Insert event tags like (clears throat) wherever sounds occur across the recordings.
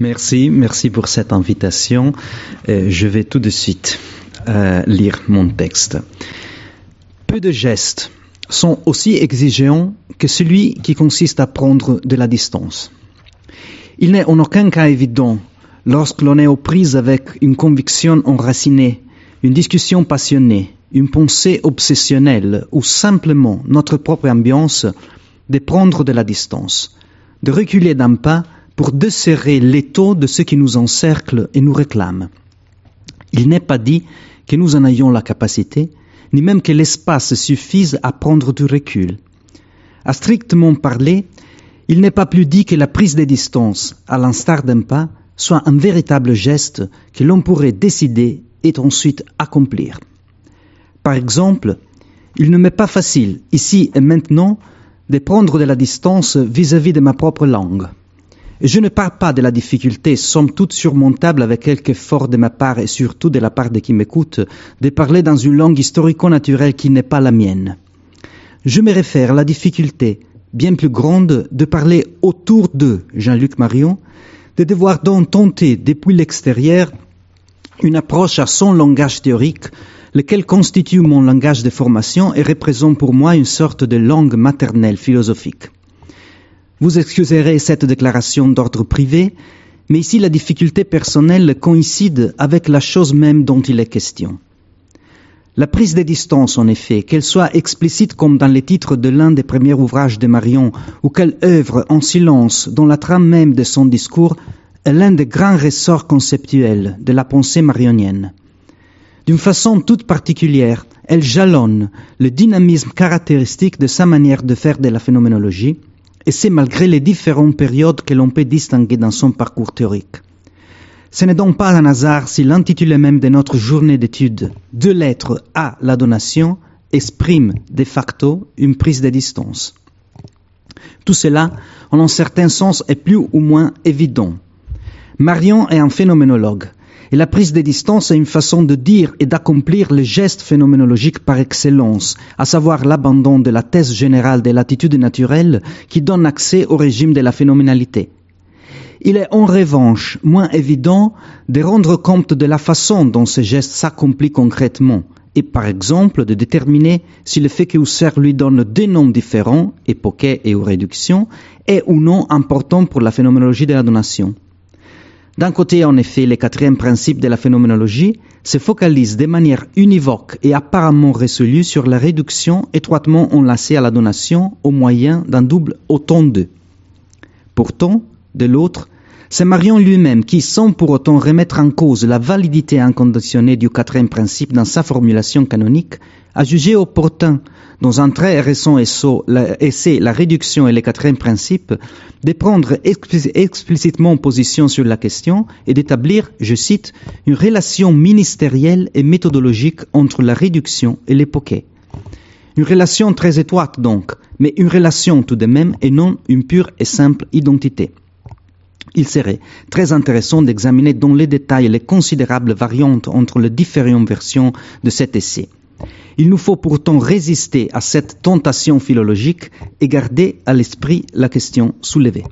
Merci, merci pour cette invitation. Euh, je vais tout de suite euh, lire mon texte. Peu de gestes sont aussi exigeants que celui qui consiste à prendre de la distance. Il n'est en aucun cas évident, lorsque l'on est aux prises avec une conviction enracinée, une discussion passionnée, une pensée obsessionnelle ou simplement notre propre ambiance, de prendre de la distance, de reculer d'un pas pour desserrer l'étau de ce qui nous encercle et nous réclame. Il n'est pas dit que nous en ayons la capacité, ni même que l'espace suffise à prendre du recul. À strictement parler, il n'est pas plus dit que la prise de distance, à l'instar d'un pas, soit un véritable geste que l'on pourrait décider et ensuite accomplir. Par exemple, il ne m'est pas facile, ici et maintenant, de prendre de la distance vis-à-vis -vis de ma propre langue. Je ne parle pas de la difficulté, somme toute surmontable avec quelque effort de ma part et surtout de la part de qui m'écoute, de parler dans une langue historico-naturelle qui n'est pas la mienne. Je me réfère à la difficulté, bien plus grande, de parler autour de Jean-Luc Marion, de devoir donc tenter depuis l'extérieur une approche à son langage théorique, lequel constitue mon langage de formation et représente pour moi une sorte de langue maternelle philosophique. Vous excuserez cette déclaration d'ordre privé, mais ici la difficulté personnelle coïncide avec la chose même dont il est question. La prise de distance, en effet, qu'elle soit explicite comme dans les titres de l'un des premiers ouvrages de Marion, ou qu'elle œuvre en silence dans la trame même de son discours, est l'un des grands ressorts conceptuels de la pensée marionienne. D'une façon toute particulière, elle jalonne le dynamisme caractéristique de sa manière de faire de la phénoménologie, et c'est malgré les différentes périodes que l'on peut distinguer dans son parcours théorique. Ce n'est donc pas un hasard si l'intitulé même de notre journée d'études, de lettres à la donation, exprime de facto une prise de distance. Tout cela, en un certain sens, est plus ou moins évident. Marion est un phénoménologue. Et la prise de distance est une façon de dire et d'accomplir le geste phénoménologique par excellence, à savoir l'abandon de la thèse générale de l'attitude naturelle qui donne accès au régime de la phénoménalité. Il est en revanche moins évident de rendre compte de la façon dont ce geste s'accomplit concrètement, et par exemple de déterminer si le fait que Husserl lui donne deux noms différents, époquet et ou réduction, est ou non important pour la phénoménologie de la donation. D'un côté, en effet, le quatrième principe de la phénoménologie se focalise de manière univoque et apparemment résolue sur la réduction étroitement enlacée à la donation au moyen d'un double autant d'eux. Pourtant, de l'autre, c'est Marion lui-même qui, sans pour autant remettre en cause la validité inconditionnée du quatrième principe dans sa formulation canonique, a jugé opportun dans un très récent essai, La réduction et les quatrième principes, de prendre explicitement position sur la question et d'établir, je cite, une relation ministérielle et méthodologique entre la réduction et l'époque. Une relation très étroite donc, mais une relation tout de même et non une pure et simple identité. Il serait très intéressant d'examiner dans les détails les considérables variantes entre les différentes versions de cet essai. Il nous faut pourtant résister à cette tentation philologique et garder à l'esprit la question soulevée.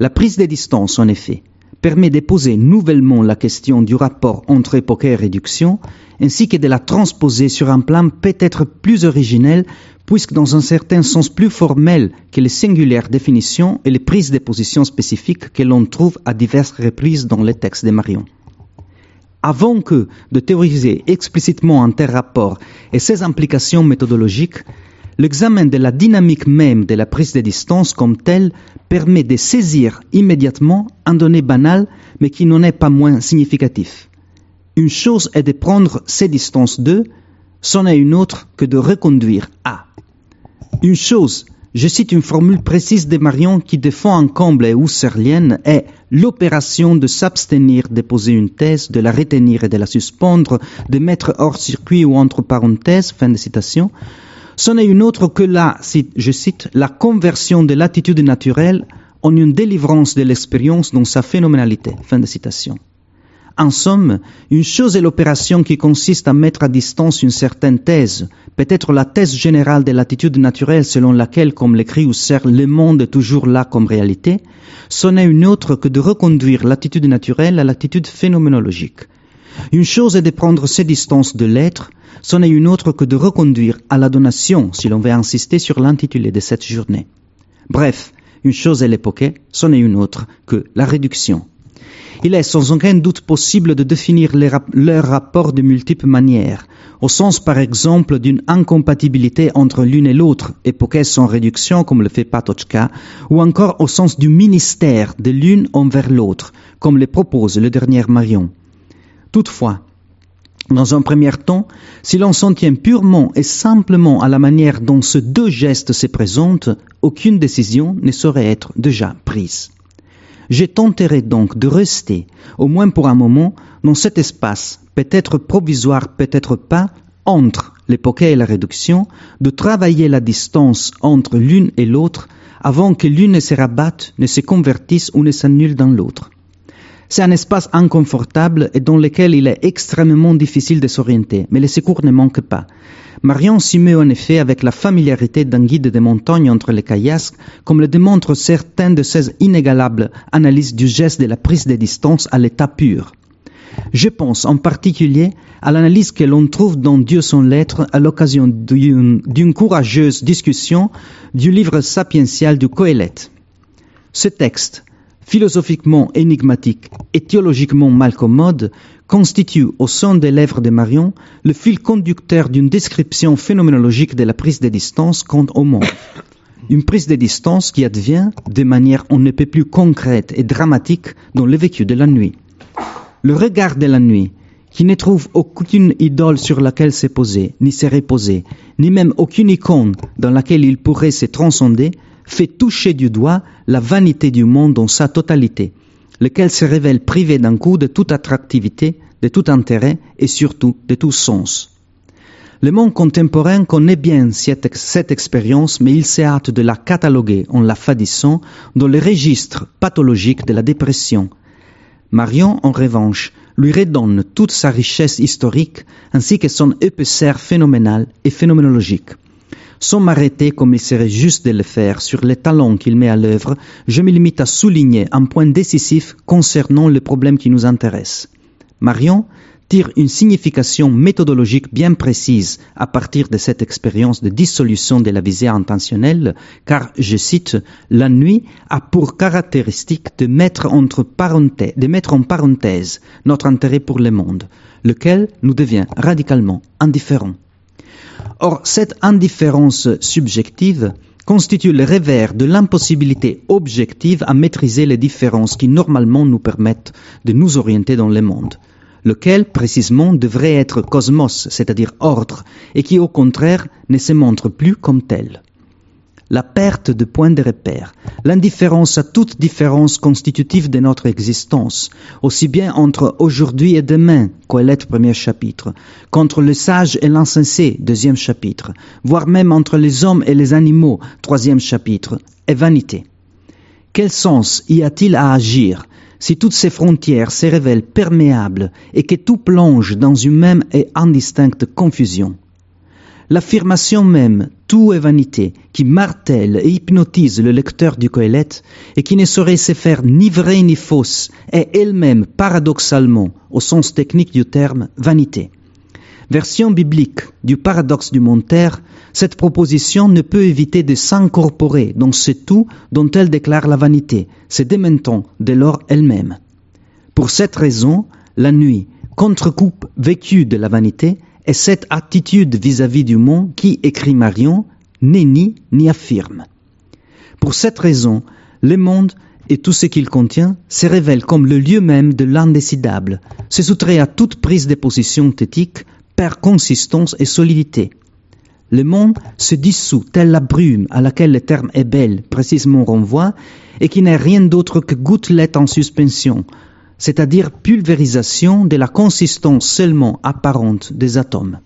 La prise de distance, en effet, permet de poser nouvellement la question du rapport entre époque et réduction, ainsi que de la transposer sur un plan peut-être plus originel, puisque dans un certain sens plus formel que les singulières définitions et les prises de position spécifiques que l'on trouve à diverses reprises dans les textes de Marion. Avant que de théoriser explicitement un tel rapport et ses implications méthodologiques, l'examen de la dynamique même de la prise de distance comme telle permet de saisir immédiatement un donné banal mais qui n'en est pas moins significatif. Une chose est de prendre ces distances de, c'en est une autre que de reconduire à. Une chose je cite une formule précise de Marion qui défend un comble et husserlienne est l'opération de s'abstenir de poser une thèse, de la retenir et de la suspendre, de mettre hors circuit ou entre parenthèses, fin de citation. Ce n'est une autre que la, je cite, la conversion de l'attitude naturelle en une délivrance de l'expérience dans sa phénoménalité, fin de citation. En somme, une chose est l'opération qui consiste à mettre à distance une certaine thèse, peut-être la thèse générale de l'attitude naturelle selon laquelle, comme l'écrit Husserl, le monde est toujours là comme réalité, c'en est une autre que de reconduire l'attitude naturelle à l'attitude phénoménologique. Une chose est de prendre ces distances de l'être, c'en est une autre que de reconduire à la donation, si l'on veut insister sur l'intitulé de cette journée. Bref, une chose est l'époque, c'en est une autre que la réduction. Il est sans aucun doute possible de définir leurs rapports de multiples manières, au sens par exemple d'une incompatibilité entre l'une et l'autre, époque sans réduction comme le fait Patochka, ou encore au sens du ministère de l'une envers l'autre, comme le propose le dernier Marion. Toutefois, dans un premier temps, si l'on s'en tient purement et simplement à la manière dont ces deux gestes se présentent, aucune décision ne saurait être déjà prise. Je tenterai donc de rester, au moins pour un moment, dans cet espace, peut-être provisoire, peut-être pas, entre l'époque et la réduction, de travailler la distance entre l'une et l'autre avant que l'une ne se rabatte, ne se convertisse ou ne s'annule dans l'autre. C'est un espace inconfortable et dans lequel il est extrêmement difficile de s'orienter, mais les secours ne manquent pas. Marion s'y met en effet avec la familiarité d'un guide des montagnes entre les caillasques, comme le démontrent certaines de ses inégalables analyses du geste de la prise de distance à l'état pur. Je pense en particulier à l'analyse que l'on trouve dans Dieu son lettre à l'occasion d'une courageuse discussion du livre sapiential du Coëlette. Ce texte, philosophiquement énigmatique et théologiquement malcommode, constitue au sein des lèvres de Marion le fil conducteur d'une description phénoménologique de la prise de distance contre au monde. Une prise de distance qui advient de manière on ne peut plus concrète et dramatique dans le vécu de la nuit. Le regard de la nuit, qui ne trouve aucune idole sur laquelle se poser, ni se reposer, ni même aucune icône dans laquelle il pourrait se transcender, fait toucher du doigt la vanité du monde dans sa totalité, lequel se révèle privé d'un coup de toute attractivité, de tout intérêt et surtout de tout sens. Le monde contemporain connaît bien cette, expérience, mais il s'est hâte de la cataloguer en la fadissant dans le registre pathologique de la dépression. Marion, en revanche, lui redonne toute sa richesse historique ainsi que son épaisseur phénoménal et phénoménologique. Sans m'arrêter comme il serait juste de le faire sur les talents qu'il met à l'œuvre, je me limite à souligner un point décisif concernant le problème qui nous intéresse. Marion tire une signification méthodologique bien précise à partir de cette expérience de dissolution de la visée intentionnelle, car, je cite, la nuit a pour caractéristique de mettre, en parenthèse notre intérêt pour le monde, lequel nous devient radicalement indifférent. Or, cette indifférence subjective constitue le revers de l'impossibilité objective à maîtriser les différences qui normalement nous permettent de nous orienter dans le monde, lequel précisément devrait être cosmos, c'est-à-dire ordre, et qui au contraire ne se montre plus comme tel la perte de points de repère, l'indifférence à toute différence constitutive de notre existence, aussi bien entre aujourd'hui et demain, Coëlette premier chapitre, qu'entre le sage et l'insensé, deuxième chapitre, voire même entre les hommes et les animaux, troisième chapitre, est vanité. Quel sens y a-t-il à agir si toutes ces frontières se révèlent perméables et que tout plonge dans une même et indistincte confusion? L'affirmation même tout est vanité, qui martèle et hypnotise le lecteur du Coëlette et qui ne saurait se faire ni vraie ni fausse, est elle-même paradoxalement, au sens technique du terme, vanité. Version biblique du paradoxe du Monterre, cette proposition ne peut éviter de s'incorporer dans ce tout dont elle déclare la vanité, se démentant dès lors elle-même. Pour cette raison, la nuit, contre-coupe vécue de la vanité, et cette attitude vis-à-vis du monde qui, écrit Marion, n'est ni ni affirme. Pour cette raison, le monde et tout ce qu'il contient se révèle comme le lieu même de l'indécidable, se soutrait à toute prise de position thétique, perd consistance et solidité. Le monde se dissout telle la brume à laquelle le terme est belle précisément renvoie, et qui n'est rien d'autre que gouttelette en suspension, c'est-à-dire pulvérisation de la consistance seulement apparente des atomes.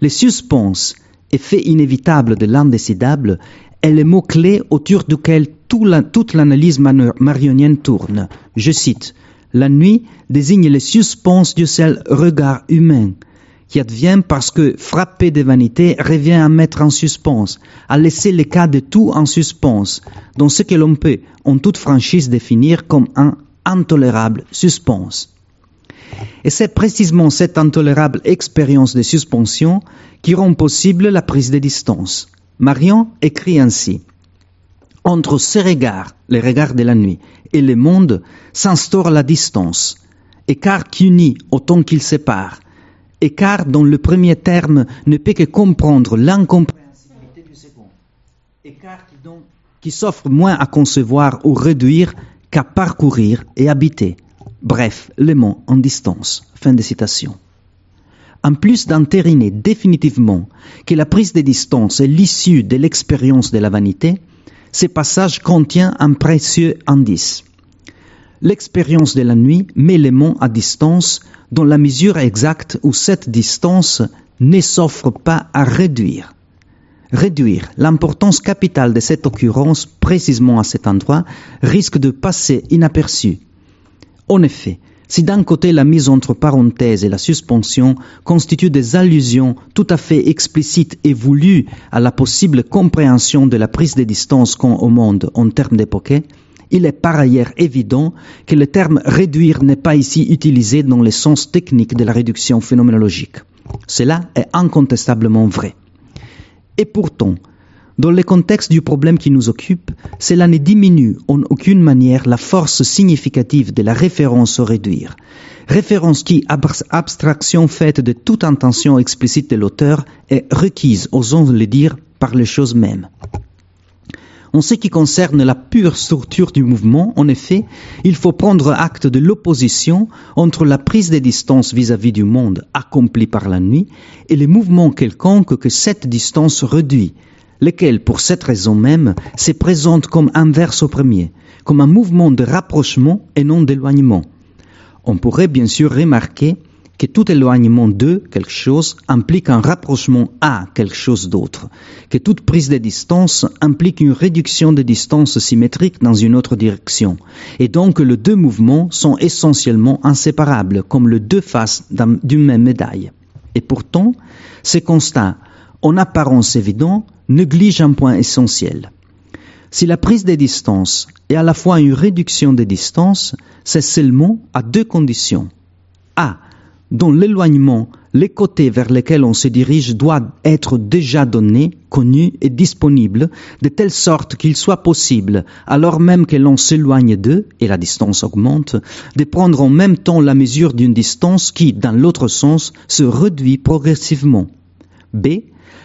Les suspens, effet inévitable de l'indécidable, est le mot-clé autour duquel toute l'analyse marionienne tourne. Je cite La nuit désigne les suspense du seul regard humain, qui advient parce que frapper de vanité revient à mettre en suspens, à laisser le cas de tout en suspens, dans ce que l'on peut en toute franchise définir comme un intolérable suspense. Et c'est précisément cette intolérable expérience de suspension qui rend possible la prise de distance. Marion écrit ainsi. Entre ces regards, les regards de la nuit, et le monde, s'instaure la distance, écart qui unit autant qu'il sépare, écart dont le premier terme ne peut que comprendre l'incompréhensibilité du second, écart qui, qui s'offre moins à concevoir ou réduire qu'à parcourir et habiter. Bref, le mot en distance. Fin de citation. En plus d'entériner définitivement que la prise de distance est l'issue de l'expérience de la vanité, ce passage contient un précieux indice. L'expérience de la nuit met les mots à distance dans la mesure exacte où cette distance ne s'offre pas à réduire. Réduire l'importance capitale de cette occurrence précisément à cet endroit risque de passer inaperçu. En effet, si d'un côté la mise entre parenthèses et la suspension constituent des allusions tout à fait explicites et voulues à la possible compréhension de la prise de distance qu'ont au monde en termes d'époque, il est par ailleurs évident que le terme réduire n'est pas ici utilisé dans le sens technique de la réduction phénoménologique. Cela est incontestablement vrai. Et pourtant, dans le contexte du problème qui nous occupe, cela ne diminue en aucune manière la force significative de la référence au réduire. Référence qui, abstraction faite de toute intention explicite de l'auteur, est requise, osons le dire, par les choses mêmes. En ce qui concerne la pure structure du mouvement, en effet, il faut prendre acte de l'opposition entre la prise de distance vis-à-vis du monde accompli par la nuit et les mouvements quelconques que cette distance réduit, lesquels, pour cette raison même, se présentent comme inverse au premier, comme un mouvement de rapprochement et non d'éloignement. On pourrait bien sûr remarquer que tout éloignement de quelque chose implique un rapprochement à quelque chose d'autre, que toute prise de distance implique une réduction de distance symétrique dans une autre direction, et donc les deux mouvements sont essentiellement inséparables, comme les deux faces d'une même médaille. Et pourtant, ce constat, en apparence évident, néglige un point essentiel. Si la prise de distance est à la fois une réduction de distance, c'est seulement à deux conditions. A dont l'éloignement, les côtés vers lesquels on se dirige doivent être déjà donnés, connus et disponibles, de telle sorte qu'il soit possible, alors même que l'on s'éloigne d'eux, et la distance augmente, de prendre en même temps la mesure d'une distance qui, dans l'autre sens, se réduit progressivement. B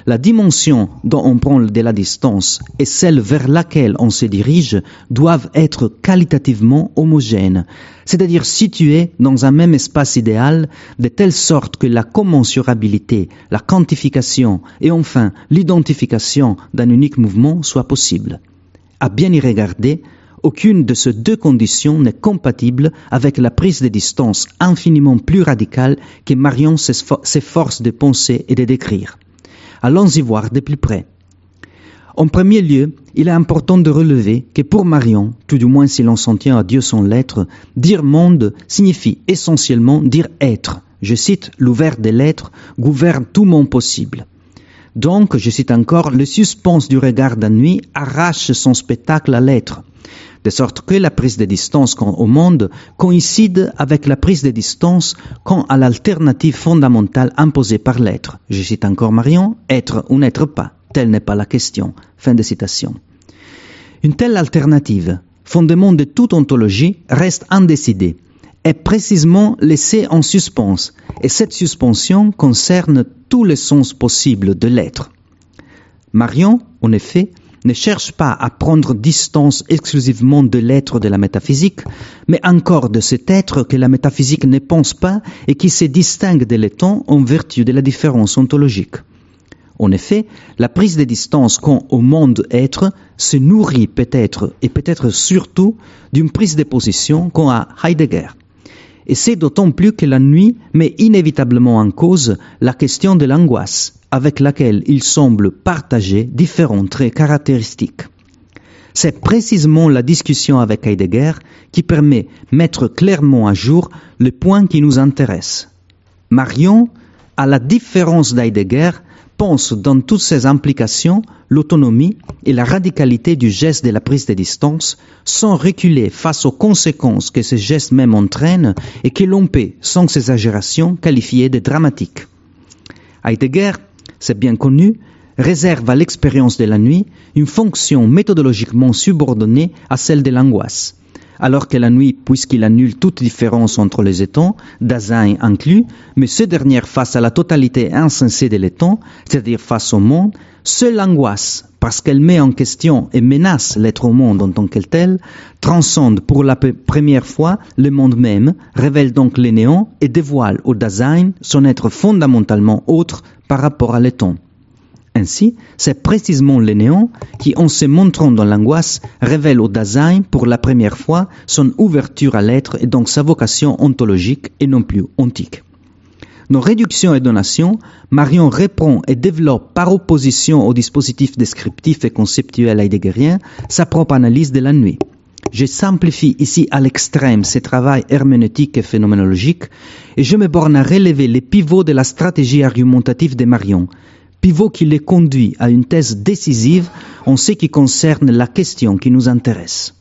la dimension dont on prend de la distance et celle vers laquelle on se dirige doivent être qualitativement homogènes, c'est-à-dire situées dans un même espace idéal, de telle sorte que la commensurabilité, la quantification et enfin l'identification d'un unique mouvement soient possibles. À bien y regarder, aucune de ces deux conditions n'est compatible avec la prise de distance infiniment plus radicale que Marion s'efforce de penser et de décrire. Allons y voir de plus près. En premier lieu, il est important de relever que pour Marion, tout du moins si l'on s'en tient à Dieu son lettre, dire monde signifie essentiellement dire être. Je cite, l'ouvert des lettres gouverne tout mon possible. Donc, je cite encore, le suspense du regard d'ennui arrache son spectacle à l'être de sorte que la prise de distance au monde coïncide avec la prise de distance quant à l'alternative fondamentale imposée par l'être. Je cite encore Marion, être ou n'être pas, telle n'est pas la question. Fin de citation. Une telle alternative, fondement de toute ontologie, reste indécidée, est précisément laissée en suspens, et cette suspension concerne tous les sens possibles de l'être. Marion, en effet, ne cherche pas à prendre distance exclusivement de l'être de la métaphysique, mais encore de cet être que la métaphysique ne pense pas et qui se distingue de l'étant en vertu de la différence ontologique. En effet, la prise de distance qu'ont au monde être se nourrit peut-être et peut-être surtout d'une prise de position qu'ont à Heidegger. Et c'est d'autant plus que la nuit met inévitablement en cause la question de l'angoisse, avec laquelle il semble partager différents traits caractéristiques. C'est précisément la discussion avec Heidegger qui permet de mettre clairement à jour le point qui nous intéresse. Marion, à la différence d'Heidegger, pense dans toutes ses implications l'autonomie et la radicalité du geste de la prise de distance sans reculer face aux conséquences que ce geste même entraîne et que l'on peut, sans exagération, qualifier de dramatiques. Heidegger, c'est bien connu, réserve à l'expérience de la nuit une fonction méthodologiquement subordonnée à celle de l'angoisse. Alors que la nuit, puisqu'il annule toute différence entre les étangs, Dasein inclus, mais ce dernier face à la totalité insensée de l'étang, c'est-à-dire face au monde, seule l'angoisse, parce qu'elle met en question et menace l'être au monde en tant que tel, transcende pour la première fois le monde même, révèle donc les néants et dévoile au Dasein son être fondamentalement autre par rapport à l'étang. Ainsi, c'est précisément le néant qui, en se montrant dans l'angoisse, révèle au Dasein pour la première fois son ouverture à l'être et donc sa vocation ontologique et non plus ontique. Dans Réduction et Donation, Marion répond et développe par opposition au dispositif descriptif et conceptuel heideggerien sa propre analyse de la nuit. Je simplifie ici à l'extrême ce travail herméneutique et phénoménologique et je me borne à relever les pivots de la stratégie argumentative de Marion, pivot qui les conduit à une thèse décisive en ce qui concerne la question qui nous intéresse.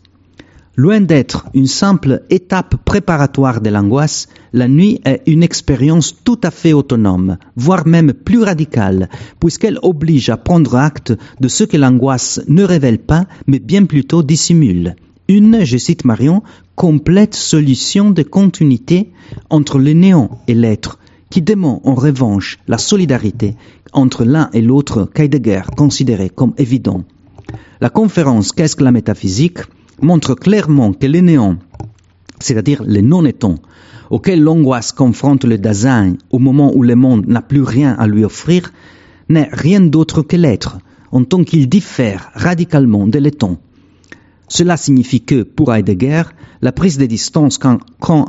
Loin d'être une simple étape préparatoire de l'angoisse, la nuit est une expérience tout à fait autonome, voire même plus radicale, puisqu'elle oblige à prendre acte de ce que l'angoisse ne révèle pas, mais bien plutôt dissimule. Une, je cite Marion, complète solution de continuité entre le néant et l'être, qui dément en revanche la solidarité entre l'un et l'autre qu'Heidegger considérait comme évident. La conférence Qu'est-ce que la métaphysique montre clairement que le néant, c'est-à-dire le non-étant, auquel l'angoisse confronte le Dasein au moment où le monde n'a plus rien à lui offrir, n'est rien d'autre que l'être, en tant qu'il diffère radicalement de l'étant. Cela signifie que, pour Heidegger, la prise de distance qu'un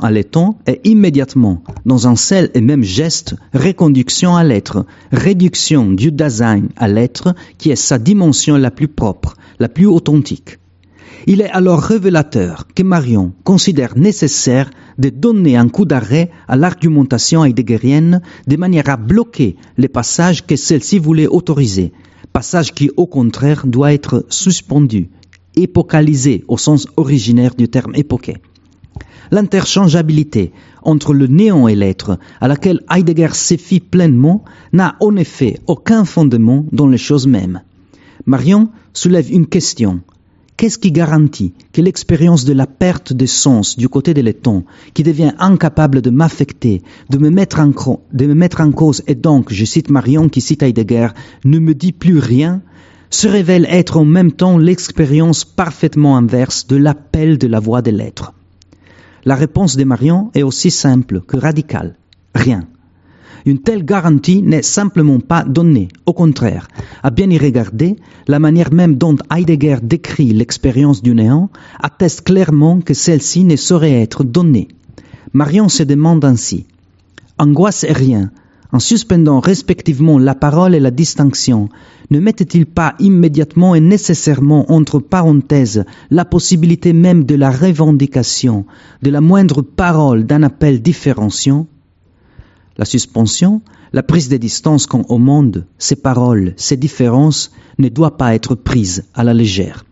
à l'étang est immédiatement, dans un seul et même geste, reconduction à l'être, réduction du Dasein à l'être, qui est sa dimension la plus propre, la plus authentique. Il est alors révélateur que Marion considère nécessaire de donner un coup d'arrêt à l'argumentation heideggerienne de manière à bloquer les passages que celle-ci voulait autoriser, passage qui au contraire doit être suspendu épocalisé au sens originaire du terme époqué. L'interchangeabilité entre le néant et l'être, à laquelle Heidegger s'effie pleinement, n'a en effet aucun fondement dans les choses mêmes. Marion soulève une question. Qu'est-ce qui garantit que l'expérience de la perte de sens du côté de l'éton, qui devient incapable de m'affecter, de me mettre en, de me mettre en cause, et donc, je cite Marion qui cite Heidegger, ne me dit plus rien, se révèle être en même temps l'expérience parfaitement inverse de l'appel de la voix de l'être. La réponse de Marion est aussi simple que radicale. Rien. Une telle garantie n'est simplement pas donnée. Au contraire, à bien y regarder, la manière même dont Heidegger décrit l'expérience du néant atteste clairement que celle-ci ne saurait être donnée. Marion se demande ainsi. Angoisse est rien, en suspendant respectivement la parole et la distinction, ne mettait-il pas immédiatement et nécessairement entre parenthèses la possibilité même de la revendication de la moindre parole d'un appel différenciant? La suspension, la prise de distance quand au monde, ces paroles, ces différences ne doit pas être prise à la légère.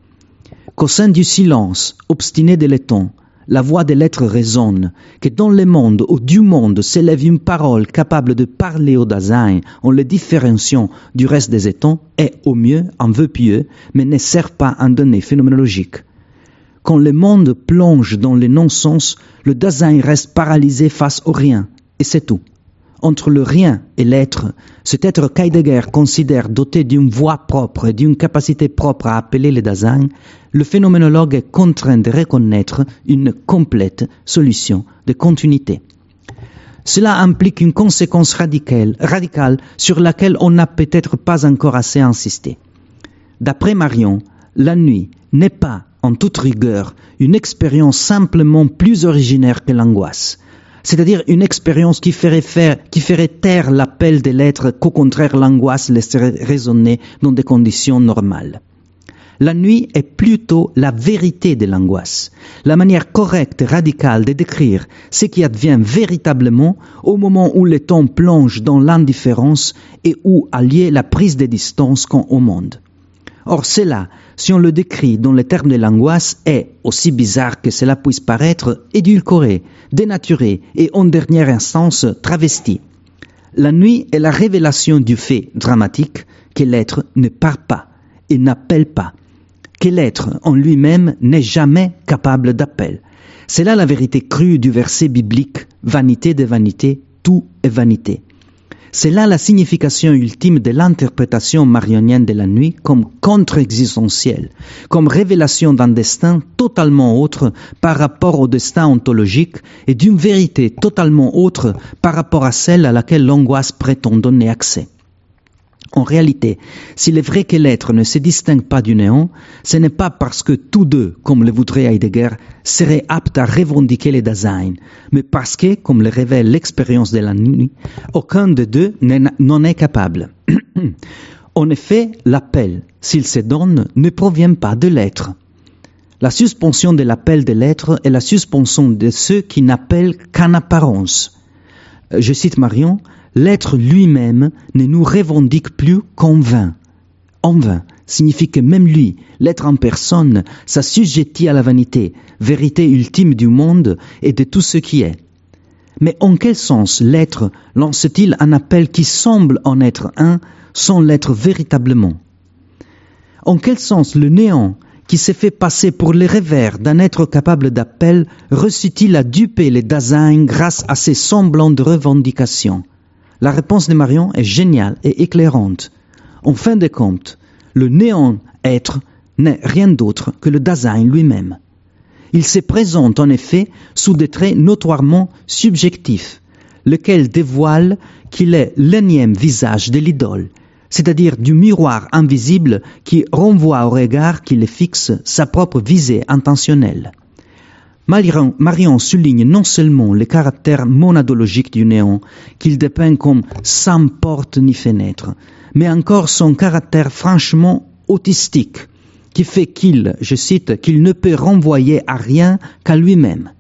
Qu'au sein du silence obstiné de l'étang, la voix de l'être résonne, que dans le monde ou du monde s'élève une parole capable de parler au Dasein en le différenciant du reste des étangs est au mieux un vœu pieux, mais ne sert pas un donné phénoménologique. Quand le monde plonge dans le non-sens, le Dasein reste paralysé face au rien, et c'est tout entre le rien et l'être, cet être qu'Heidegger considère doté d'une voix propre et d'une capacité propre à appeler le Dasein, le phénoménologue est contraint de reconnaître une complète solution de continuité. Cela implique une conséquence radicale, radicale sur laquelle on n'a peut-être pas encore assez insisté. D'après Marion, la nuit n'est pas, en toute rigueur, une expérience simplement plus originaire que l'angoisse c'est-à-dire une expérience qui ferait, faire, qui ferait taire l'appel de l'être qu'au contraire l'angoisse laisserait résonner dans des conditions normales. La nuit est plutôt la vérité de l'angoisse, la manière correcte et radicale de décrire ce qui advient véritablement au moment où le temps plonge dans l'indifférence et où a lieu la prise de distance qu'ont au monde. Or cela, si on le décrit dans les termes de l'angoisse, est, aussi bizarre que cela puisse paraître, édulcoré, dénaturé et en dernière instance travesti. La nuit est la révélation du fait dramatique que l'être ne part pas et n'appelle pas, que l'être en lui-même n'est jamais capable d'appel. C'est là la vérité crue du verset biblique Vanité de vanité, tout est vanité. C'est là la signification ultime de l'interprétation marionienne de la nuit comme contre-existentielle, comme révélation d'un destin totalement autre par rapport au destin ontologique et d'une vérité totalement autre par rapport à celle à laquelle l'angoisse prétend donner accès. En réalité, s'il est vrai que l'être ne se distingue pas du néant, ce n'est pas parce que tous deux, comme le voudrait Heidegger, seraient aptes à revendiquer les Dasein, mais parce que, comme le révèle l'expérience de la nuit, aucun de deux n'en est capable. (clears throat) en effet, l'appel, s'il se donne, ne provient pas de l'être. La suspension de l'appel de l'être est la suspension de ceux qui n'appellent qu'en apparence. Je cite Marion, l'être lui-même ne nous revendique plus qu'en vain. En vain signifie que même lui, l'être en personne, s'assujettit à la vanité, vérité ultime du monde et de tout ce qui est. Mais en quel sens l'être lance-t-il un appel qui semble en être un sans l'être véritablement? En quel sens le néant qui s'est fait passer pour le revers d'un être capable d'appel reçut-il à duper les Dasein grâce à ses semblants de revendications la réponse de Marion est géniale et éclairante. En fin de compte, le néant-être n'est rien d'autre que le Dasein lui-même. Il se présente en effet sous des traits notoirement subjectifs, lequel dévoile qu'il est l'énième visage de l'idole, c'est-à-dire du miroir invisible qui renvoie au regard qui le fixe sa propre visée intentionnelle. Marion, souligne non seulement le caractère monadologique du néant, qu'il dépeint comme sans porte ni fenêtre, mais encore son caractère franchement autistique, qui fait qu'il, je cite, qu'il ne peut renvoyer à rien qu'à lui-même.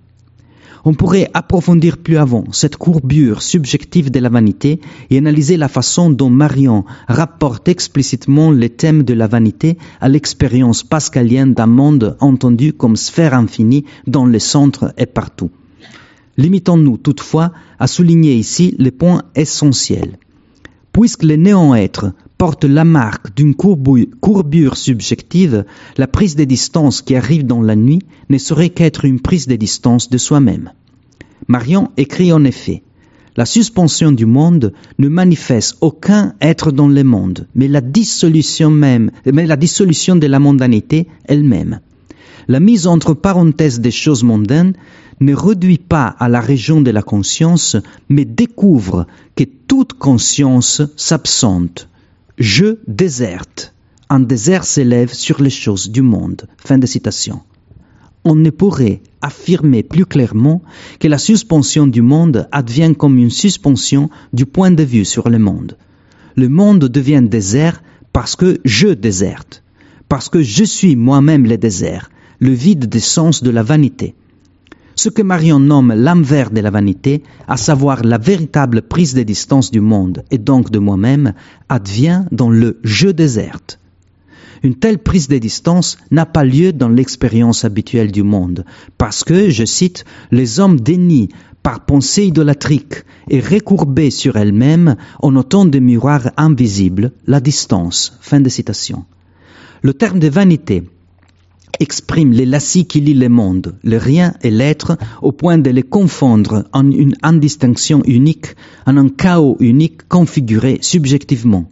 On pourrait approfondir plus avant cette courbure subjective de la vanité et analyser la façon dont Marion rapporte explicitement les thèmes de la vanité à l'expérience pascalienne d'un monde entendu comme sphère infinie dont le centre est partout. Limitons-nous toutefois à souligner ici les points essentiels. Puisque le néant-être porte la marque d'une courbure subjective, la prise de distance qui arrive dans la nuit ne saurait qu'être une prise de distance de soi-même. Marion écrit en effet La suspension du monde ne manifeste aucun être dans le monde, mais la dissolution même, mais la dissolution de la mondanité elle-même. La mise entre parenthèses des choses mondaines ne réduit pas à la région de la conscience, mais découvre que toute conscience s'absente. Je déserte. Un désert s'élève sur les choses du monde. Fin de citation on ne pourrait affirmer plus clairement que la suspension du monde advient comme une suspension du point de vue sur le monde. Le monde devient désert parce que je déserte, parce que je suis moi-même le désert, le vide des sens de la vanité. Ce que Marion nomme l'envers de la vanité, à savoir la véritable prise de distance du monde et donc de moi-même, advient dans le je déserte. Une telle prise de distance n'a pas lieu dans l'expérience habituelle du monde, parce que, je cite, les hommes dénient par pensée idolatrique et recourbés sur elles-mêmes en autant de miroirs invisibles la distance. Fin de citation. Le terme de vanité exprime les lacis qui lient le monde, le rien et l'être, au point de les confondre en une indistinction unique, en un chaos unique configuré subjectivement.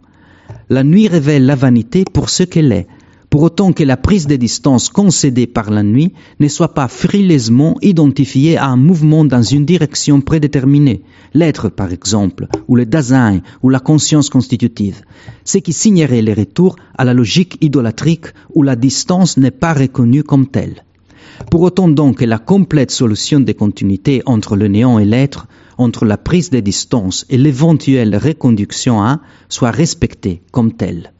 La nuit révèle la vanité pour ce qu'elle est, pour autant que la prise de distance concédée par la nuit ne soit pas frileusement identifiée à un mouvement dans une direction prédéterminée, l'être par exemple, ou le Dasein, ou la conscience constitutive, ce qui signerait le retour à la logique idolatrique où la distance n'est pas reconnue comme telle. Pour autant donc que la complète solution des continuités entre le néant et l'être entre la prise de distance et l'éventuelle reconduction à soit respectée comme telle.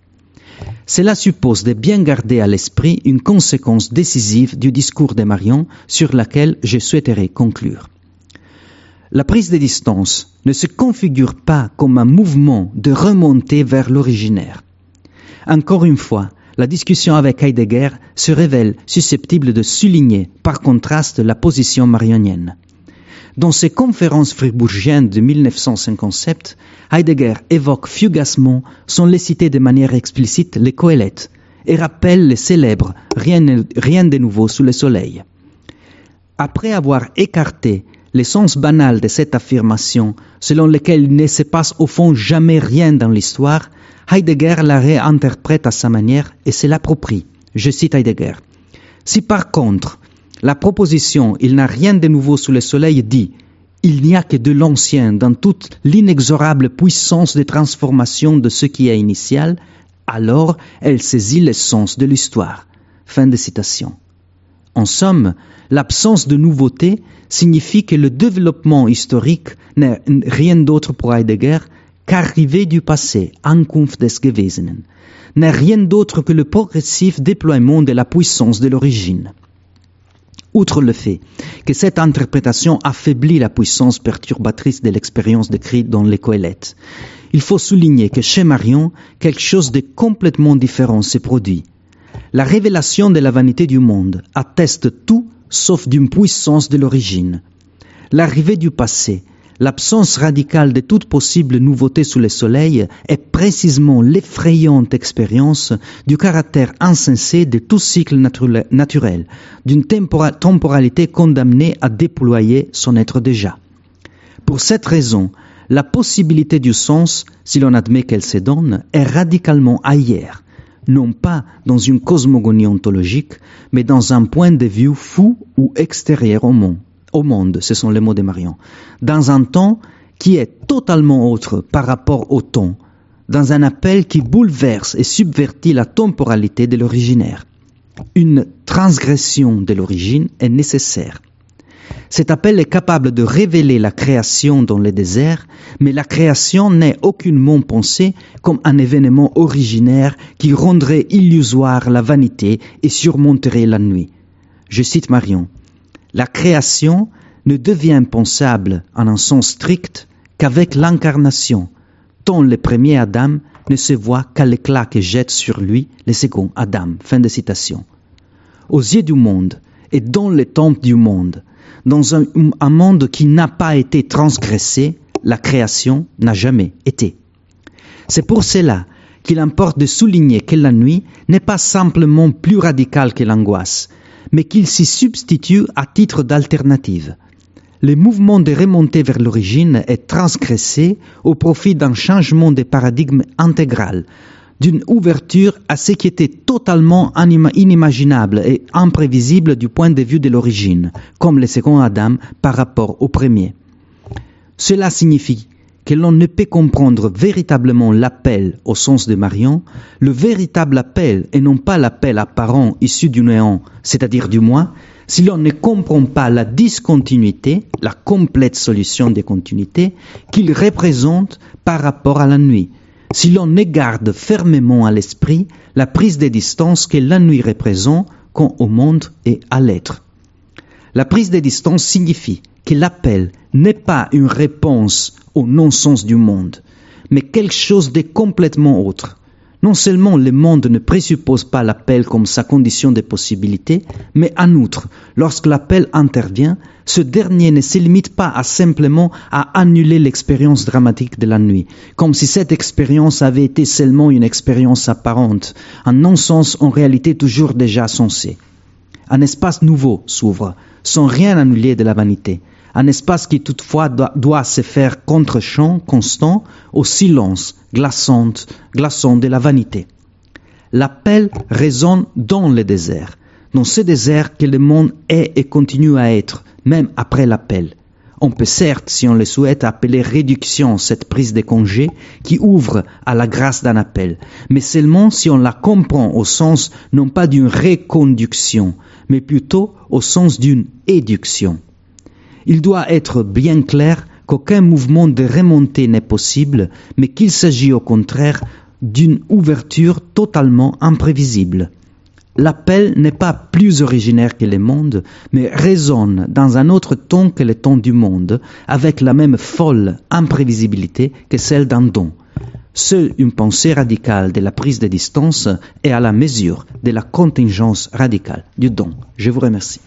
Cela suppose de bien garder à l'esprit une conséquence décisive du discours de Marion sur laquelle je souhaiterais conclure. La prise de distance ne se configure pas comme un mouvement de remontée vers l'originaire. Encore une fois, la discussion avec Heidegger se révèle susceptible de souligner par contraste la position marionienne. Dans ses conférences fribourgiennes de 1957, Heidegger évoque fugacement, sans les citer de manière explicite, les Coëlettes et rappelle les célèbres rien, rien de nouveau sous le soleil. Après avoir écarté l'essence banale de cette affirmation, selon laquelle il ne se passe au fond jamais rien dans l'histoire, Heidegger la réinterprète à sa manière et se l'approprie. Je cite Heidegger. Si par contre, la proposition Il n'a rien de nouveau sous le soleil dit Il n'y a que de l'ancien dans toute l'inexorable puissance de transformation de ce qui est initial, alors elle saisit l'essence de l'histoire. Fin de citation. En somme, l'absence de nouveauté signifie que le développement historique n'est rien d'autre pour Heidegger qu'arriver du passé, Ankunft des Gewesenen, n'est rien d'autre que le progressif déploiement de la puissance de l'origine. Outre le fait que cette interprétation affaiblit la puissance perturbatrice de l'expérience décrite dans les Coëlettes, il faut souligner que chez Marion, quelque chose de complètement différent s'est produit. La révélation de la vanité du monde atteste tout sauf d'une puissance de l'origine. L'arrivée du passé, l'absence radicale de toute possible nouveauté sous le soleil est précisément l'effrayante expérience du caractère insensé de tout cycle naturel, d'une temporalité condamnée à déployer son être déjà. Pour cette raison, la possibilité du sens, si l'on admet qu'elle se donne, est radicalement ailleurs, non pas dans une cosmogonie ontologique, mais dans un point de vue fou ou extérieur au monde au monde, ce sont les mots de Marion, dans un temps qui est totalement autre par rapport au temps, dans un appel qui bouleverse et subvertit la temporalité de l'originaire. Une transgression de l'origine est nécessaire. Cet appel est capable de révéler la création dans le désert, mais la création n'est aucunement pensée comme un événement originaire qui rendrait illusoire la vanité et surmonterait la nuit. Je cite Marion la création ne devient pensable en un sens strict qu'avec l'incarnation, tant le premier Adam ne se voit qu'à l'éclat que jette sur lui le second Adam. Aux yeux du monde et dans les temples du monde, dans un monde qui n'a pas été transgressé, la création n'a jamais été. C'est pour cela qu'il importe de souligner que la nuit n'est pas simplement plus radicale que l'angoisse, mais qu'il s'y substitue à titre d'alternative. Le mouvement de remontée vers l'origine est transgressé au profit d'un changement de paradigme intégral, d'une ouverture à ce qui était totalement inimaginable et imprévisible du point de vue de l'origine, comme le second Adam par rapport au premier. Cela signifie que l'on ne peut comprendre véritablement l'appel au sens de Marion, le véritable appel et non pas l'appel apparent issu du néant, c'est-à-dire du moi, si l'on ne comprend pas la discontinuité, la complète solution des continuités qu'il représente par rapport à la nuit, si l'on ne garde fermement à l'esprit la prise de distance que la nuit représente quand au monde et à l'être. La prise de distance signifie que l'appel n'est pas une réponse au non-sens du monde, mais quelque chose de complètement autre. Non seulement le monde ne présuppose pas l'appel comme sa condition de possibilité, mais en outre, lorsque l'appel intervient, ce dernier ne se limite pas à simplement à annuler l'expérience dramatique de la nuit, comme si cette expérience avait été seulement une expérience apparente, un non-sens en réalité toujours déjà sensé. Un espace nouveau s'ouvre, sans rien annuler de la vanité, un espace qui toutefois doit, se faire contre-champ constant au silence glaçant, glaçant de la vanité. L'appel résonne dans le désert, dans ce désert que le monde est et continue à être, même après l'appel. On peut certes, si on le souhaite, appeler réduction cette prise de congé qui ouvre à la grâce d'un appel, mais seulement si on la comprend au sens non pas d'une reconduction, mais plutôt au sens d'une éduction il doit être bien clair qu'aucun mouvement de remontée n'est possible, mais qu'il s'agit au contraire d'une ouverture totalement imprévisible. L'appel n'est pas plus originaire que le monde, mais résonne dans un autre ton que le ton du monde, avec la même folle imprévisibilité que celle d'un don. Seule une pensée radicale de la prise de distance est à la mesure de la contingence radicale du don. Je vous remercie.